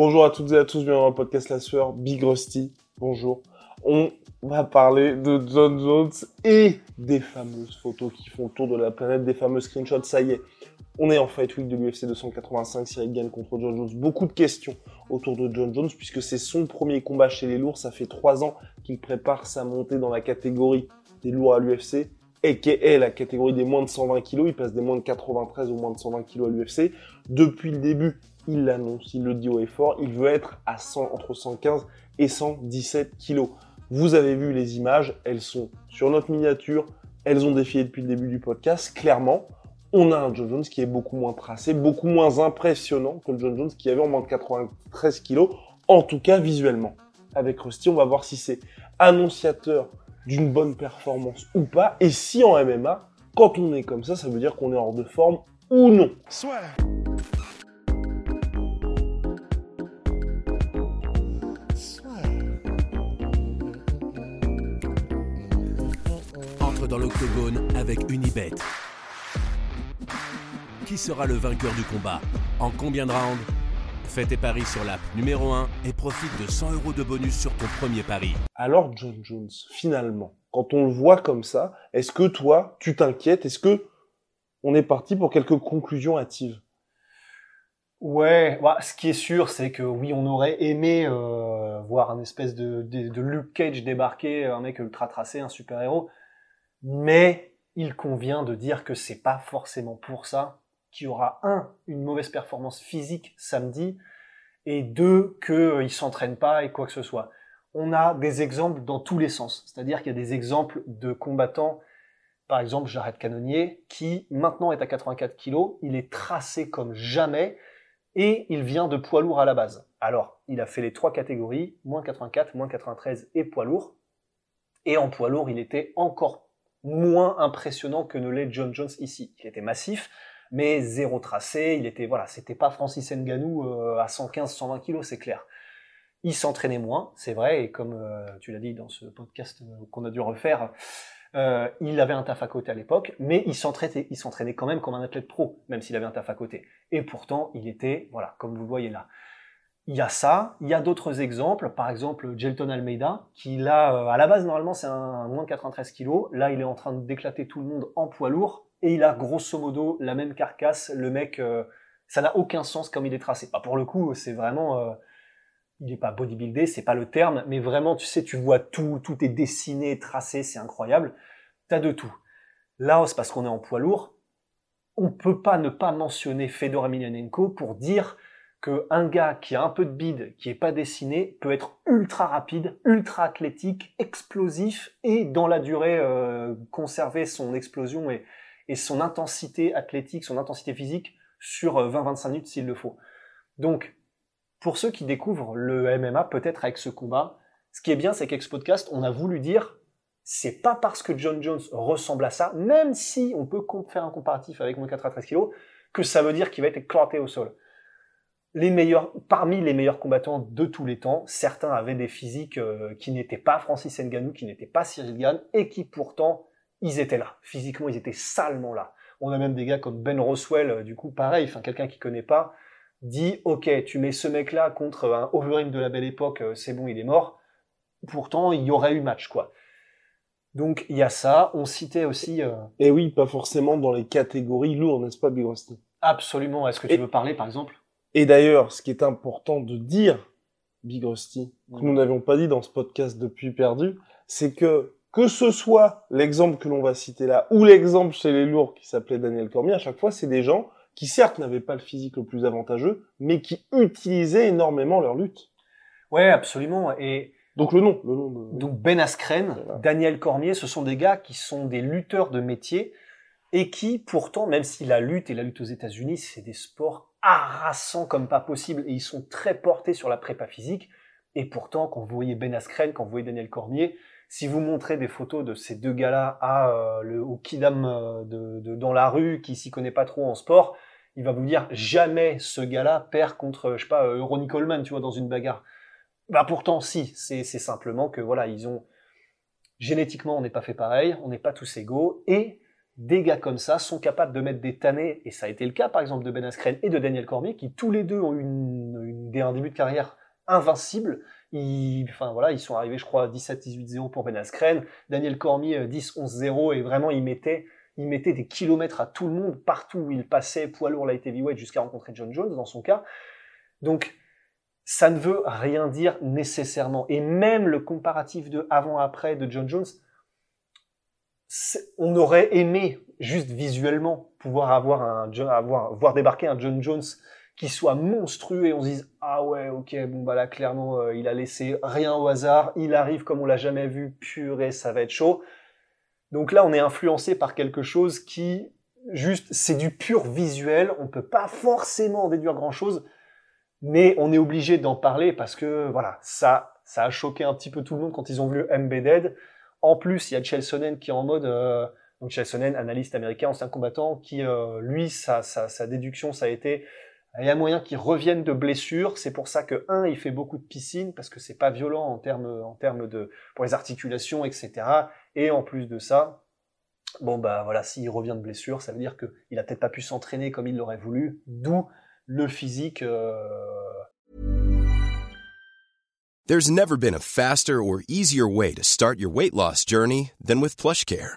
Bonjour à toutes et à tous, bienvenue dans le podcast La Sueur, Big Rusty. Bonjour. On va parler de John Jones et des fameuses photos qui font tour de la planète, des fameux screenshots. Ça y est, on est en Fight Week de l'UFC 285, Cyril Gann contre John Jones. Beaucoup de questions autour de John Jones puisque c'est son premier combat chez les lourds. Ça fait trois ans qu'il prépare sa montée dans la catégorie des lourds à l'UFC est la catégorie des moins de 120 kg. Il passe des moins de 93 au moins de 120 kg à l'UFC. Depuis le début, il l'annonce, il le dit haut et fort, il veut être à 100, entre 115 et 117 kg. Vous avez vu les images, elles sont sur notre miniature, elles ont défilé depuis le début du podcast. Clairement, on a un John Jones qui est beaucoup moins tracé, beaucoup moins impressionnant que le John Jones qui avait en moins de 93 kg, en tout cas visuellement. Avec Rusty, on va voir si c'est annonciateur d'une bonne performance ou pas, et si en MMA, quand on est comme ça, ça veut dire qu'on est hors de forme ou non. Entre dans l'octogone avec Unibet. Qui sera le vainqueur du combat? En combien de rounds? Fais tes paris sur l'app numéro 1 et profite de 100 euros de bonus sur ton premier pari. Alors John Jones, finalement, quand on le voit comme ça, est-ce que toi, tu t'inquiètes? Est-ce que on est parti pour quelques conclusions hâtives? Ouais, bah, ce qui est sûr, c'est que oui, on aurait aimé euh, voir un espèce de, de, de Luke Cage débarquer, un mec ultra tracé, un super-héros, mais il convient de dire que c'est pas forcément pour ça qu'il y aura un, une mauvaise performance physique samedi, et deux, qu'il ne s'entraîne pas et quoi que ce soit. On a des exemples dans tous les sens, c'est-à-dire qu'il y a des exemples de combattants, par exemple Jared Cannonier, qui maintenant est à 84 kg, il est tracé comme jamais, et il vient de poids lourd à la base. Alors, il a fait les trois catégories, moins 84, moins 93 et poids lourd, et en poids lourd, il était encore moins impressionnant que ne l'est John Jones ici. Il était massif, mais zéro tracé. Il était voilà, c'était pas Francis Ngannou euh, à 115-120 kilos, c'est clair. Il s'entraînait moins, c'est vrai, et comme euh, tu l'as dit dans ce podcast euh, qu'on a dû refaire, il avait un taf à côté à l'époque, mais il s'entraînait, il s'entraînait quand même comme un athlète pro, même s'il avait un taf à côté. Et pourtant, il était, voilà, comme vous le voyez là. Il y a ça, il y a d'autres exemples, par exemple Gelton Almeida, qui là, à la base normalement c'est un moins de 93 kilos, là il est en train d'éclater tout le monde en poids lourd, et il a grosso modo la même carcasse. Le mec, euh, ça n'a aucun sens comme il est tracé. Pour le coup, c'est vraiment, euh, il n'est pas bodybuildé, c'est pas le terme, mais vraiment, tu sais, tu vois tout, tout est dessiné, tracé, c'est incroyable. T'as de tout. Là, c'est parce qu'on est en poids lourd. On peut pas ne pas mentionner Fedor Emelianenko pour dire que un gars qui a un peu de bide, qui est pas dessiné, peut être ultra rapide, ultra athlétique, explosif et dans la durée euh, conserver son explosion et, et son intensité athlétique, son intensité physique sur 20-25 minutes s'il le faut. Donc, pour ceux qui découvrent le MMA, peut-être avec ce combat, ce qui est bien, c'est qu'avec ce podcast, on a voulu dire, c'est pas parce que John Jones ressemble à ça, même si on peut faire un comparatif avec mon 93 kg, que ça veut dire qu'il va être éclaté au sol. Les meilleurs, parmi les meilleurs combattants de tous les temps, certains avaient des physiques euh, qui n'étaient pas Francis Ngannou, qui n'étaient pas Cyril Gann, et qui pourtant ils étaient là. Physiquement, ils étaient salement là. On a même des gars comme Ben Roswell, euh, du coup, pareil, enfin, quelqu'un qui connaît pas, dit, OK, tu mets ce mec-là contre un Overeem de la belle époque, euh, c'est bon, il est mort. Pourtant, il y aurait eu match, quoi. Donc, il y a ça. On citait aussi... Euh... Et oui, pas forcément dans les catégories lourdes, n'est-ce pas, Big Rusty? Absolument. Est-ce que tu Et- veux parler, par exemple? Et d'ailleurs, ce qui est important de dire, Big Rusty, que Mhm. nous n'avions pas dit dans ce podcast depuis perdu, c'est que que ce soit l'exemple que l'on va citer là, ou l'exemple chez les lourds qui s'appelait Daniel Cormier, à chaque fois, c'est des gens qui certes n'avaient pas le physique le plus avantageux, mais qui utilisaient énormément leur lutte. Ouais, absolument. Et Donc le nom, le nom de... Donc Ben Askren, Voilà. Daniel Cormier, ce sont des gars qui sont des lutteurs de métier et qui pourtant, même si la lutte et la lutte aux États-Unis, c'est des sports harassants comme pas possible et ils sont très portés sur la prépa physique. Et pourtant, quand vous voyez Ben Askren, quand vous voyez Daniel Cormier, si vous montrez des photos de ces deux gars-là à euh, le au kidam euh, de, dans la rue qui s'y connaît pas trop en sport, il va vous dire jamais ce gars-là perd contre je sais pas euh, Ronnie Coleman, tu vois, dans une bagarre. Bah pourtant si, c'est simplement que voilà, ils ont génétiquement on n'est pas fait pareil, on n'est pas tous égaux et des gars comme ça sont capables de mettre des tannés, et ça a été le cas par exemple de Ben Askren et de Daniel Cormier, qui tous les deux ont eu un début de carrière invincible. Ils, enfin voilà, ils sont arrivés, je crois, à 17-18-0 pour Ben Askren, Daniel Cormier 10-11-0, et vraiment ils mettaient, ils mettaient des kilomètres à tout le monde, partout où il passait, poids lourd, light heavyweight, jusqu'à rencontrer John Jones dans son cas. Donc ça ne veut rien dire nécessairement. Et même le comparatif de avant-après de John Jones, on aurait aimé juste visuellement pouvoir avoir un avoir voir débarquer un John Jones qui soit monstrueux et on se dise ah ouais ok bon bah là clairement euh, il a laissé rien au hasard. Il arrive comme on l'a jamais vu. Purée ça va être chaud. Donc là on est influencé par quelque chose qui juste c'est du pur visuel. On peut pas forcément en déduire grand chose mais on est obligé d'en parler parce que voilà ça ça a choqué un petit peu tout le monde quand ils ont vu Embedded. En plus, il y a Chelsonen qui est en mode, euh, donc Chelsonen, analyste américain, ancien combattant, qui euh, lui, sa, sa, déduction, ça a été, il y a moyen qu'il revienne de blessure. C'est pour ça que un, il fait beaucoup de piscine parce que c'est pas violent en termes, de pour les articulations, etc. Et en plus de ça, bon bah voilà, s'il revient de blessure, ça veut dire qu'il a peut-être pas pu s'entraîner comme il l'aurait voulu, d'où le physique euh, There's never been a faster or easier way to start your weight loss journey than with PlushCare.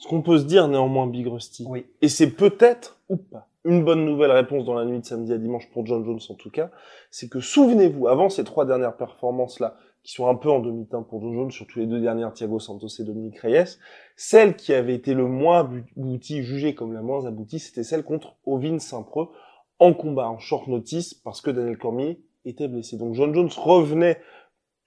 Ce qu'on peut se dire néanmoins, Big Rusty, oui. et c'est peut-être ou pas une bonne nouvelle réponse dans la nuit de samedi à dimanche pour John Jones en tout cas, c'est que souvenez-vous, avant ces trois dernières performances-là, qui sont un peu en demi-teinte pour John Jones, surtout les deux dernières, Thiago Santos et Dominique Reyes, celle qui avait été le moins aboutie, jugée comme la moins aboutie, c'était celle contre Ovin Saint-Preux, en combat, en short notice, parce que Daniel Cormier était blessé. Donc John Jones revenait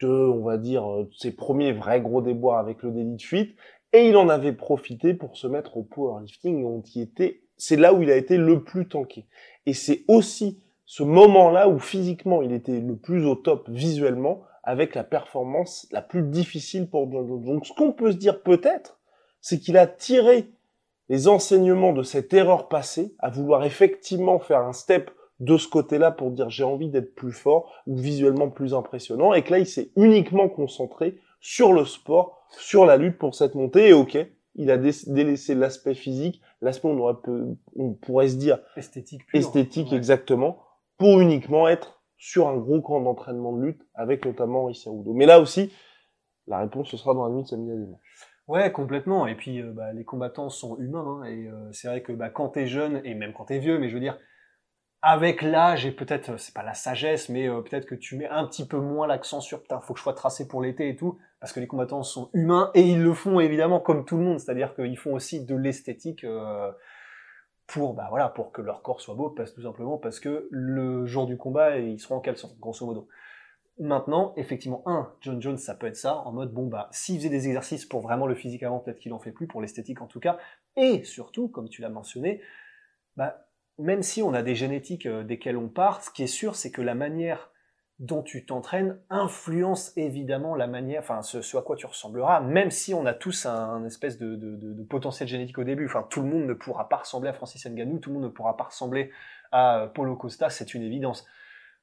de, on va dire, euh, ses premiers vrais gros déboires avec le délit de fuite, et il en avait profité pour se mettre au powerlifting, on y était, c'est là où il a été le plus tanké. Et c'est aussi ce moment-là où physiquement il était le plus au top visuellement, avec la performance la plus difficile pour John Jones. Donc ce qu'on peut se dire peut-être, c'est qu'il a tiré les enseignements de cette erreur passée à vouloir effectivement faire un step de ce côté-là pour dire j'ai envie d'être plus fort ou visuellement plus impressionnant et que là il s'est uniquement concentré sur le sport, sur la lutte pour cette montée et ok, il a délaissé l'aspect physique, l'aspect on aurait on pourrait se dire esthétique, esthétique exactement, pour uniquement être sur un gros camp d'entraînement de lutte avec notamment Rissy Mais là aussi, la réponse ce sera dans la nuit de samedi à dimanche. Ouais, complètement. Et puis, euh, bah, les combattants sont humains. Hein, et euh, c'est vrai que bah, quand t'es jeune, et même quand t'es vieux, mais je veux dire, avec l'âge et peut-être, c'est pas la sagesse, mais euh, peut-être que tu mets un petit peu moins l'accent sur putain, faut que je sois tracé pour l'été et tout, parce que les combattants sont humains et ils le font évidemment comme tout le monde, c'est-à-dire qu'ils font aussi de l'esthétique euh, pour, bah voilà, pour que leur corps soit beau, parce tout simplement parce que le jour du combat, ils seront en caleçon, grosso modo. Maintenant, effectivement, un, John Jones, ça peut être ça, en mode, bon, bah, s'il faisait des exercices pour vraiment le physique avant, peut-être qu'il en fait plus, pour l'esthétique en tout cas, et surtout, comme tu l'as mentionné, bah, même si on a des génétiques euh, desquelles on part, ce qui est sûr, c'est que la manière dont tu t'entraînes influence évidemment la manière, enfin ce, à quoi tu ressembleras, même si on a tous un, espèce de, potentiel génétique au début. Enfin, tout le monde ne pourra pas ressembler à Francis Ngannou, tout le monde ne pourra pas ressembler à euh, Paulo Costa, c'est une évidence.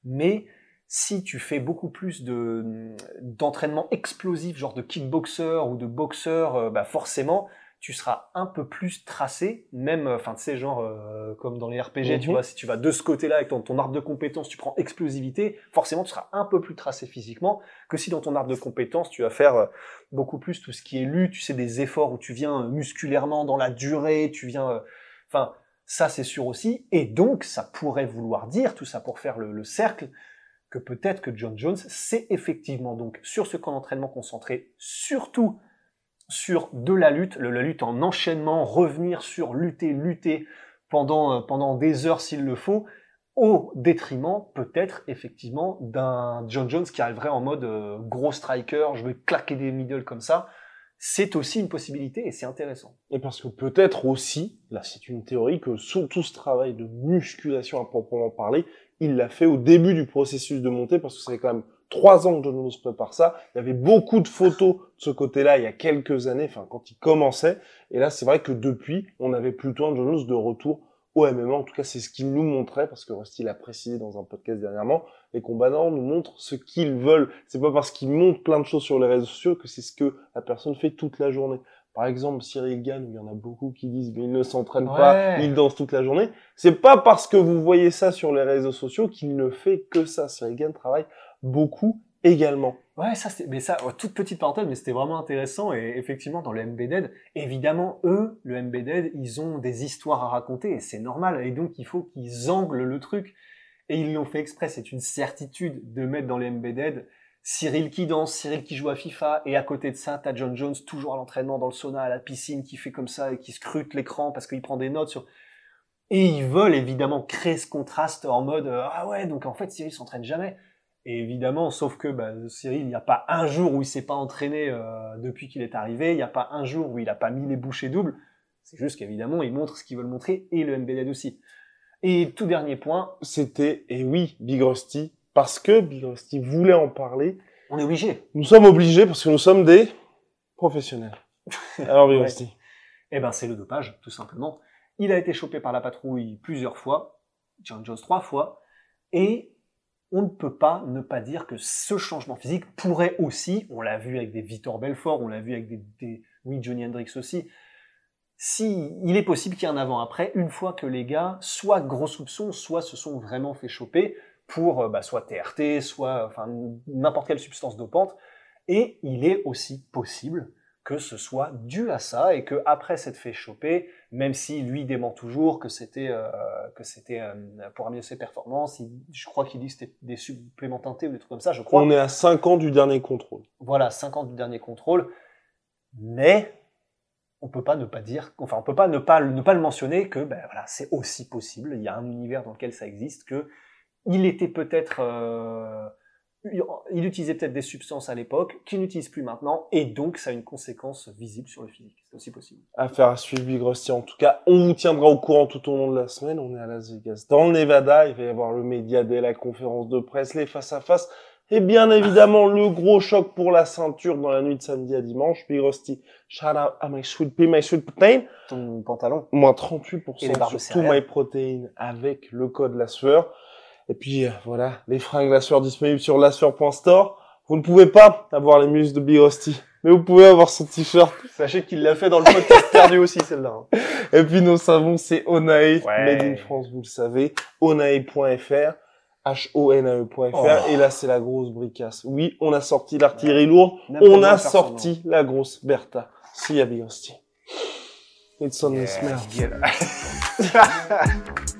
Mais si tu fais beaucoup plus d'entraînement explosif, genre de kickboxer ou de boxeur, euh, bah forcément, tu seras un peu plus tracé, même, euh, enfin, tu sais, genre, euh, comme dans les RPG, tu mhm. vois, si tu vas de ce côté-là avec ton, ton, arbre de compétences, tu prends explosivité, forcément, tu seras un peu plus tracé physiquement que si dans ton arbre de compétences, tu vas faire euh, beaucoup plus tout ce qui est lu, tu sais, des efforts où tu viens musculairement dans la durée, tu viens, enfin, Ça, c'est sûr aussi. Et donc, ça pourrait vouloir dire, tout ça pour faire le, le cercle, que peut-être que John Jones s'est effectivement donc sur ce camp d'entraînement concentré surtout sur de la lutte, le, la lutte en enchaînement, revenir sur lutter, lutter pendant, euh, pendant des heures s'il le faut, au détriment peut-être effectivement d'un John Jones qui arriverait en mode euh, gros striker, je vais claquer des middle comme ça. C'est aussi une possibilité et c'est intéressant. Et parce que peut-être aussi, là c'est une théorie, que sous tout ce travail de musculation à proprement parler, il l'a fait au début du processus de montée parce que c'est quand même trois ans que John Jones prépare ça. Il y avait beaucoup de photos de ce côté-là il y a quelques années, enfin quand il commençait. Et là, c'est vrai que depuis, on avait plutôt un John de retour au MMA. En tout cas, c'est ce qu'il nous montrait parce que Rusty l'a précisé dans un podcast dernièrement. Les combattants nous montrent ce qu'ils veulent. C'est pas parce qu'ils montrent plein de choses sur les réseaux sociaux que c'est ce que la personne fait toute la journée. Par exemple, Cyril Gann, il y en a beaucoup qui disent mais il ne s'entraîne pas, il danse toute la journée. C'est pas parce que vous voyez ça sur les réseaux sociaux qu'il ne fait que ça. Cyril Gann travaille beaucoup également. Ouais, ça c'est, mais ça, oh, toute petite parenthèse, mais c'était vraiment intéressant et effectivement dans le MBDED, évidemment eux, le MBDED, ils ont des histoires à raconter et c'est normal et donc il faut qu'ils anglent le truc et ils l'ont fait exprès. C'est une certitude de mettre dans le MBDED Cyril qui danse, Cyril qui joue à FIFA, et à côté de ça, t'as John Jones toujours à l'entraînement dans le sauna, à la piscine, qui fait comme ça et qui scrute l'écran parce qu'il prend des notes sur. Et ils veulent évidemment créer ce contraste en mode euh, ah ouais donc en fait Cyril s'entraîne jamais. Et évidemment, sauf que bah, Cyril, il n'y a pas un jour où il s'est pas entraîné euh, depuis qu'il est arrivé, il n'y a pas un jour où il a pas mis les bouchées doubles. C'est juste qu'évidemment, ils montrent ce qu'ils veulent montrer et le MBD aussi. Et tout dernier point, c'était et oui Big Rusty parce que Big Rusty voulait en parler. On est obligé. Nous sommes obligés parce que nous sommes des professionnels. Alors Big Rusty. Eh ben, c'est le dopage, tout simplement. Il a été chopé par la patrouille plusieurs fois, John Jones trois fois, et on ne peut pas ne pas dire que ce changement physique pourrait aussi, on l'a vu avec des Victor Belfort, on l'a vu avec des, oui, Johnny Hendrix aussi, si il est possible qu'il y ait un avant-après, une fois que les gars, soit gros soupçons, soit se sont vraiment fait choper pour bah, soit TRT, soit enfin, n'importe quelle substance dopante, et il est aussi possible que ce soit dû à ça et que après s'être fait choper, même si lui dément toujours que c'était euh, que c'était euh, pour améliorer ses performances, je crois qu'il dit que c'était des suppléments teintés ou des trucs comme ça, je crois. On est à 5 ans du dernier contrôle. Voilà, 5 ans du dernier contrôle, mais on peut pas ne pas dire, enfin on peut pas ne pas ne pas le mentionner que ben voilà c'est aussi possible. Il y a un univers dans lequel ça existe que il était peut-être euh, il utilisait peut-être des substances à l'époque qu'il n'utilise plus maintenant, et donc ça a une conséquence visible sur le physique. C'est aussi possible. Affaire à suivre, Big Rusty. En tout cas, on vous tiendra au courant tout au long de la semaine. On est à Las Vegas, dans le Nevada. Il va y avoir le média dès la conférence de presse, les face à face. Et bien évidemment, le gros choc pour la ceinture dans la nuit de samedi à dimanche. Big Rusty, shout out à my sweet pea, my sweet protein. Ton pantalon. Moins 38% sur tout my protein avec le code la sueur. Et puis euh, voilà, les fringues la sueur disponibles sur lassueur.store. Vous ne pouvez pas avoir les muscles de Big Rusty, mais vous pouvez avoir son t-shirt. Sachez qu'il l'a fait dans le podcast perdu aussi, celle-là. hein. Et puis nos savons, c'est Onae, Ouais. made in France, vous le savez, onae.fr, H-O-N-A-E.fr, Oh. et là c'est la grosse bricasse. Oui, on a sorti l'artillerie lourde, on a sorti la grosse Bertha. Si, y a Big Rusty. It's on